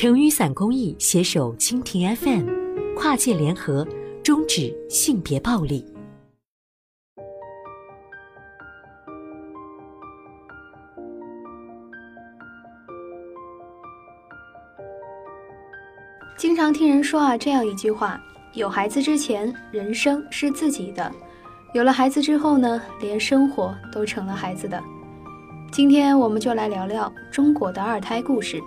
成雨伞公益携手蜻蜓 FM，跨界联合，终止性别暴力。经常听人说啊，这样一句话：有孩子之前，人生是自己的；有了孩子之后呢，连生活都成了孩子的。今天我们就来聊聊中国的二胎故事。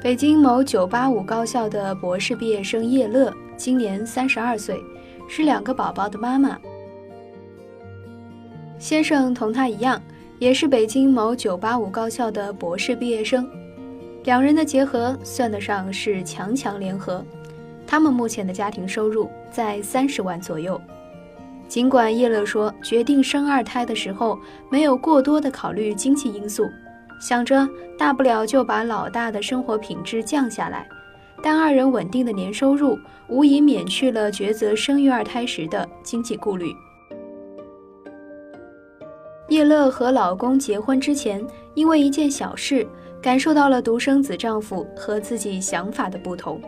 北京某985高校的博士毕业生叶乐，今年三十二岁，是两个宝宝的妈妈。先生同她一样，也是北京某985高校的博士毕业生。两人的结合算得上是强强联合，他们目前的家庭收入在三十万左右。尽管叶乐说决定生二胎的时候没有过多的考虑经济因素，想着大不了就把老大的生活品质降下来，但二人稳定的年收入无疑免去了抉择生育二胎时的经济顾虑。叶乐和老公结婚之前，因为一件小事。感受到了独生子丈夫和自己想法的不同。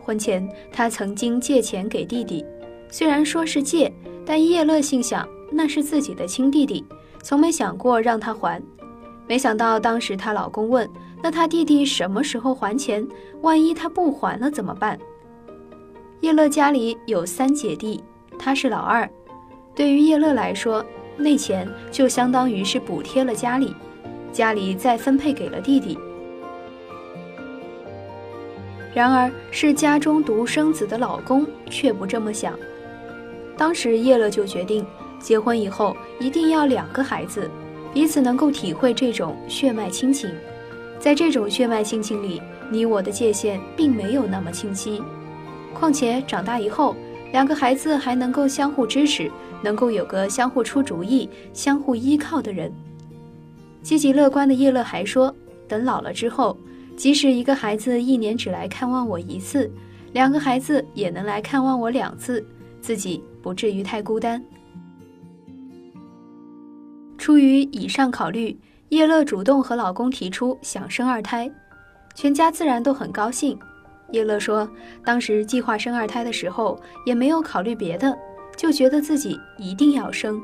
婚前，她曾经借钱给弟弟，虽然说是借，但叶乐心想那是自己的亲弟弟，从没想过让他还。没想到当时她老公问：“那他弟弟什么时候还钱？万一他不还了怎么办？”叶乐家里有三姐弟，她是老二。对于叶乐来说，那钱就相当于是补贴了家里。家里再分配给了弟弟。然而，是家中独生子的老公却不这么想。当时叶乐就决定，结婚以后一定要两个孩子，彼此能够体会这种血脉亲情。在这种血脉亲情里，你我的界限并没有那么清晰。况且长大以后，两个孩子还能够相互支持，能够有个相互出主意、相互依靠的人。积极乐观的叶乐还说：“等老了之后，即使一个孩子一年只来看望我一次，两个孩子也能来看望我两次，自己不至于太孤单。”出于以上考虑，叶乐主动和老公提出想生二胎，全家自然都很高兴。叶乐说：“当时计划生二胎的时候，也没有考虑别的，就觉得自己一定要生。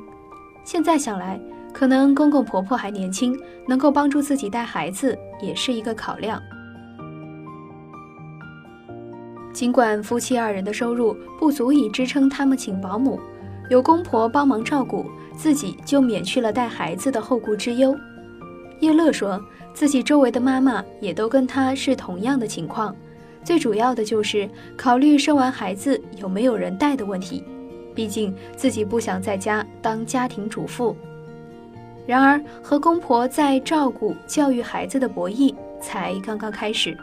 现在想来。”可能公公婆婆还年轻，能够帮助自己带孩子也是一个考量。尽管夫妻二人的收入不足以支撑他们请保姆，有公婆帮忙照顾，自己就免去了带孩子的后顾之忧。叶乐说自己周围的妈妈也都跟他是同样的情况，最主要的就是考虑生完孩子有没有人带的问题，毕竟自己不想在家当家庭主妇。然而，和公婆在照顾、教育孩子的博弈才刚刚开始，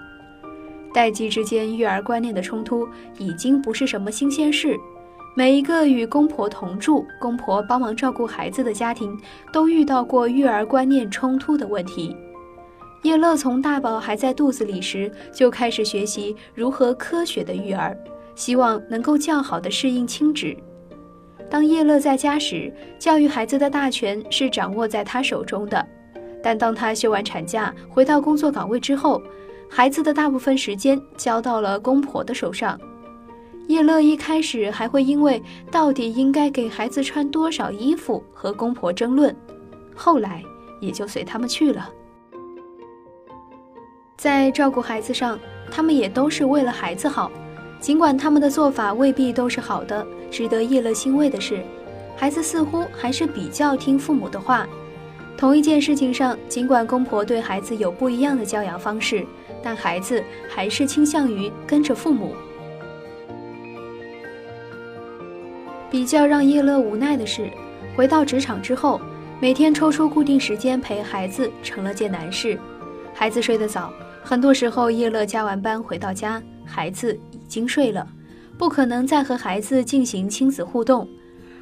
代际之间育儿观念的冲突已经不是什么新鲜事。每一个与公婆同住、公婆帮忙照顾孩子的家庭，都遇到过育儿观念冲突的问题。叶乐从大宝还在肚子里时就开始学习如何科学的育儿，希望能够较好的适应亲职。当叶乐在家时，教育孩子的大权是掌握在他手中的；但当他休完产假回到工作岗位之后，孩子的大部分时间交到了公婆的手上。叶乐一开始还会因为到底应该给孩子穿多少衣服和公婆争论，后来也就随他们去了。在照顾孩子上，他们也都是为了孩子好。尽管他们的做法未必都是好的，值得叶乐欣慰的是，孩子似乎还是比较听父母的话。同一件事情上，尽管公婆对孩子有不一样的教养方式，但孩子还是倾向于跟着父母。比较让叶乐无奈的是，回到职场之后，每天抽出固定时间陪孩子成了件难事。孩子睡得早，很多时候叶乐加完班回到家，孩子。已经睡了，不可能再和孩子进行亲子互动，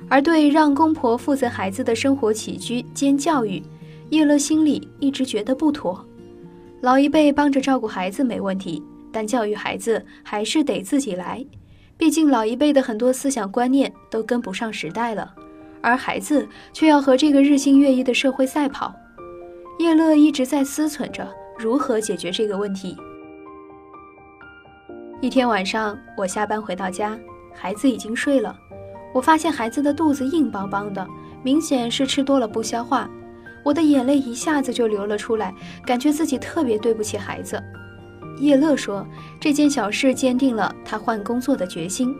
而对让公婆负责孩子的生活起居兼教育，叶乐心里一直觉得不妥。老一辈帮着照顾孩子没问题，但教育孩子还是得自己来，毕竟老一辈的很多思想观念都跟不上时代了，而孩子却要和这个日新月异的社会赛跑。叶乐一直在思忖着如何解决这个问题。一天晚上，我下班回到家，孩子已经睡了。我发现孩子的肚子硬邦邦的，明显是吃多了不消化。我的眼泪一下子就流了出来，感觉自己特别对不起孩子。叶乐说：“这件小事坚定了他换工作的决心。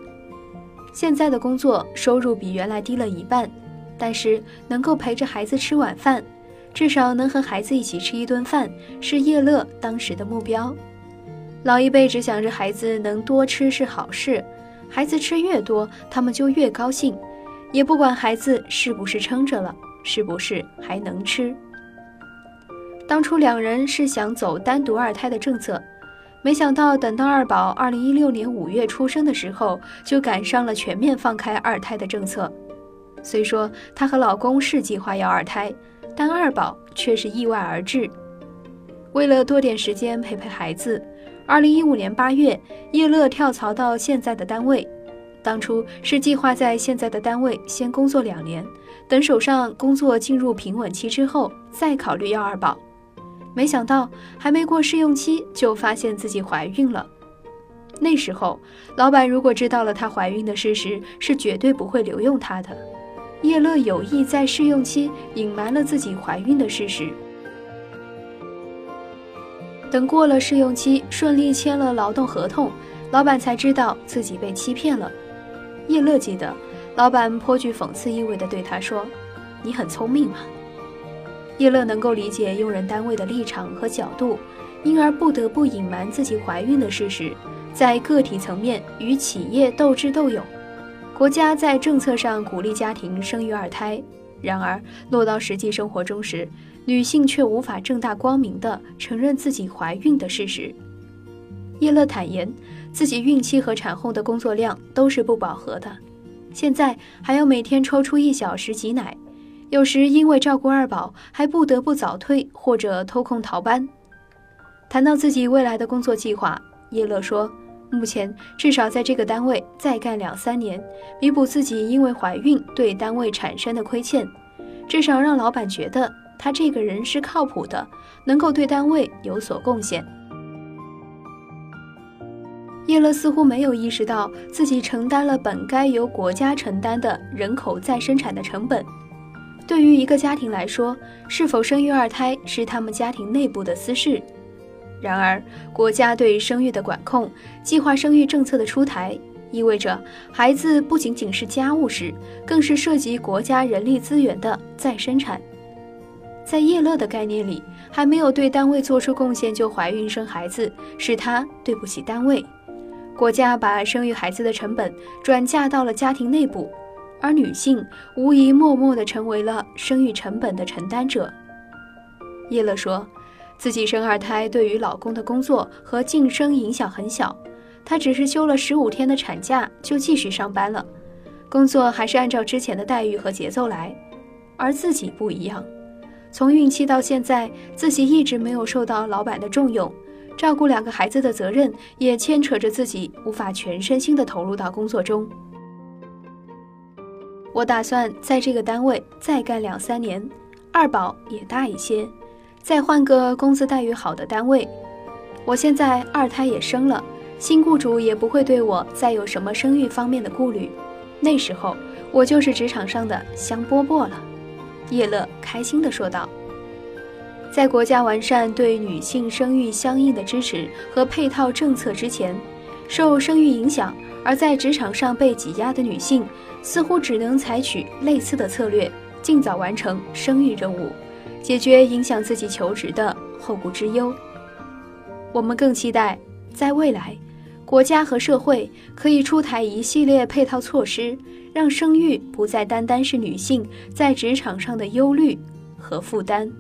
现在的工作收入比原来低了一半，但是能够陪着孩子吃晚饭，至少能和孩子一起吃一顿饭，是叶乐当时的目标。老一辈只想着孩子能多吃是好事，孩子吃越多，他们就越高兴，也不管孩子是不是撑着了，是不是还能吃。当初两人是想走单独二胎的政策。”没想到，等到二宝二零一六年五月出生的时候，就赶上了全面放开二胎的政策。虽说她和老公是计划要二胎，但二宝却是意外而至。为了多点时间陪陪孩子，二零一五年八月，叶乐跳槽到现在的单位。当初是计划在现在的单位先工作两年，等手上工作进入平稳期之后，再考虑要二宝。没想到还没过试用期，就发现自己怀孕了。那时候，老板如果知道了她怀孕的事实，是绝对不会留用她的。叶乐有意在试用期隐瞒了自己怀孕的事实。等过了试用期，顺利签了劳动合同，老板才知道自己被欺骗了。叶乐记得，老板颇具讽刺意味地对他说：“你很聪明嘛。”叶乐能够理解用人单位的立场和角度，因而不得不隐瞒自己怀孕的事实，在个体层面与企业斗智斗勇。国家在政策上鼓励家庭生育二胎，然而落到实际生活中时，女性却无法正大光明地承认自己怀孕的事实。叶乐坦言，自己孕期和产后的工作量都是不饱和的，现在还要每天抽出一小时挤奶。有时因为照顾二宝，还不得不早退或者偷空逃班。谈到自己未来的工作计划，叶乐说：“目前至少在这个单位再干两三年，弥补自己因为怀孕对单位产生的亏欠，至少让老板觉得他这个人是靠谱的，能够对单位有所贡献。”叶乐似乎没有意识到自己承担了本该由国家承担的人口再生产的成本。对于一个家庭来说，是否生育二胎是他们家庭内部的私事。然而，国家对生育的管控、计划生育政策的出台，意味着孩子不仅仅是家务事，更是涉及国家人力资源的再生产。在叶乐的概念里，还没有对单位做出贡献就怀孕生孩子，是他对不起单位。国家把生育孩子的成本转嫁到了家庭内部。而女性无疑默默地成为了生育成本的承担者。叶乐说，自己生二胎对于老公的工作和晋升影响很小，她只是休了十五天的产假就继续上班了，工作还是按照之前的待遇和节奏来。而自己不一样，从孕期到现在，自己一直没有受到老板的重用，照顾两个孩子的责任也牵扯着自己，无法全身心地投入到工作中。我打算在这个单位再干两三年，二宝也大一些，再换个工资待遇好的单位。我现在二胎也生了，新雇主也不会对我再有什么生育方面的顾虑。那时候我就是职场上的香饽饽了。叶乐开心地说道。在国家完善对女性生育相应的支持和配套政策之前，受生育影响而在职场上被挤压的女性。似乎只能采取类似的策略，尽早完成生育任务，解决影响自己求职的后顾之忧。我们更期待，在未来，国家和社会可以出台一系列配套措施，让生育不再单单是女性在职场上的忧虑和负担。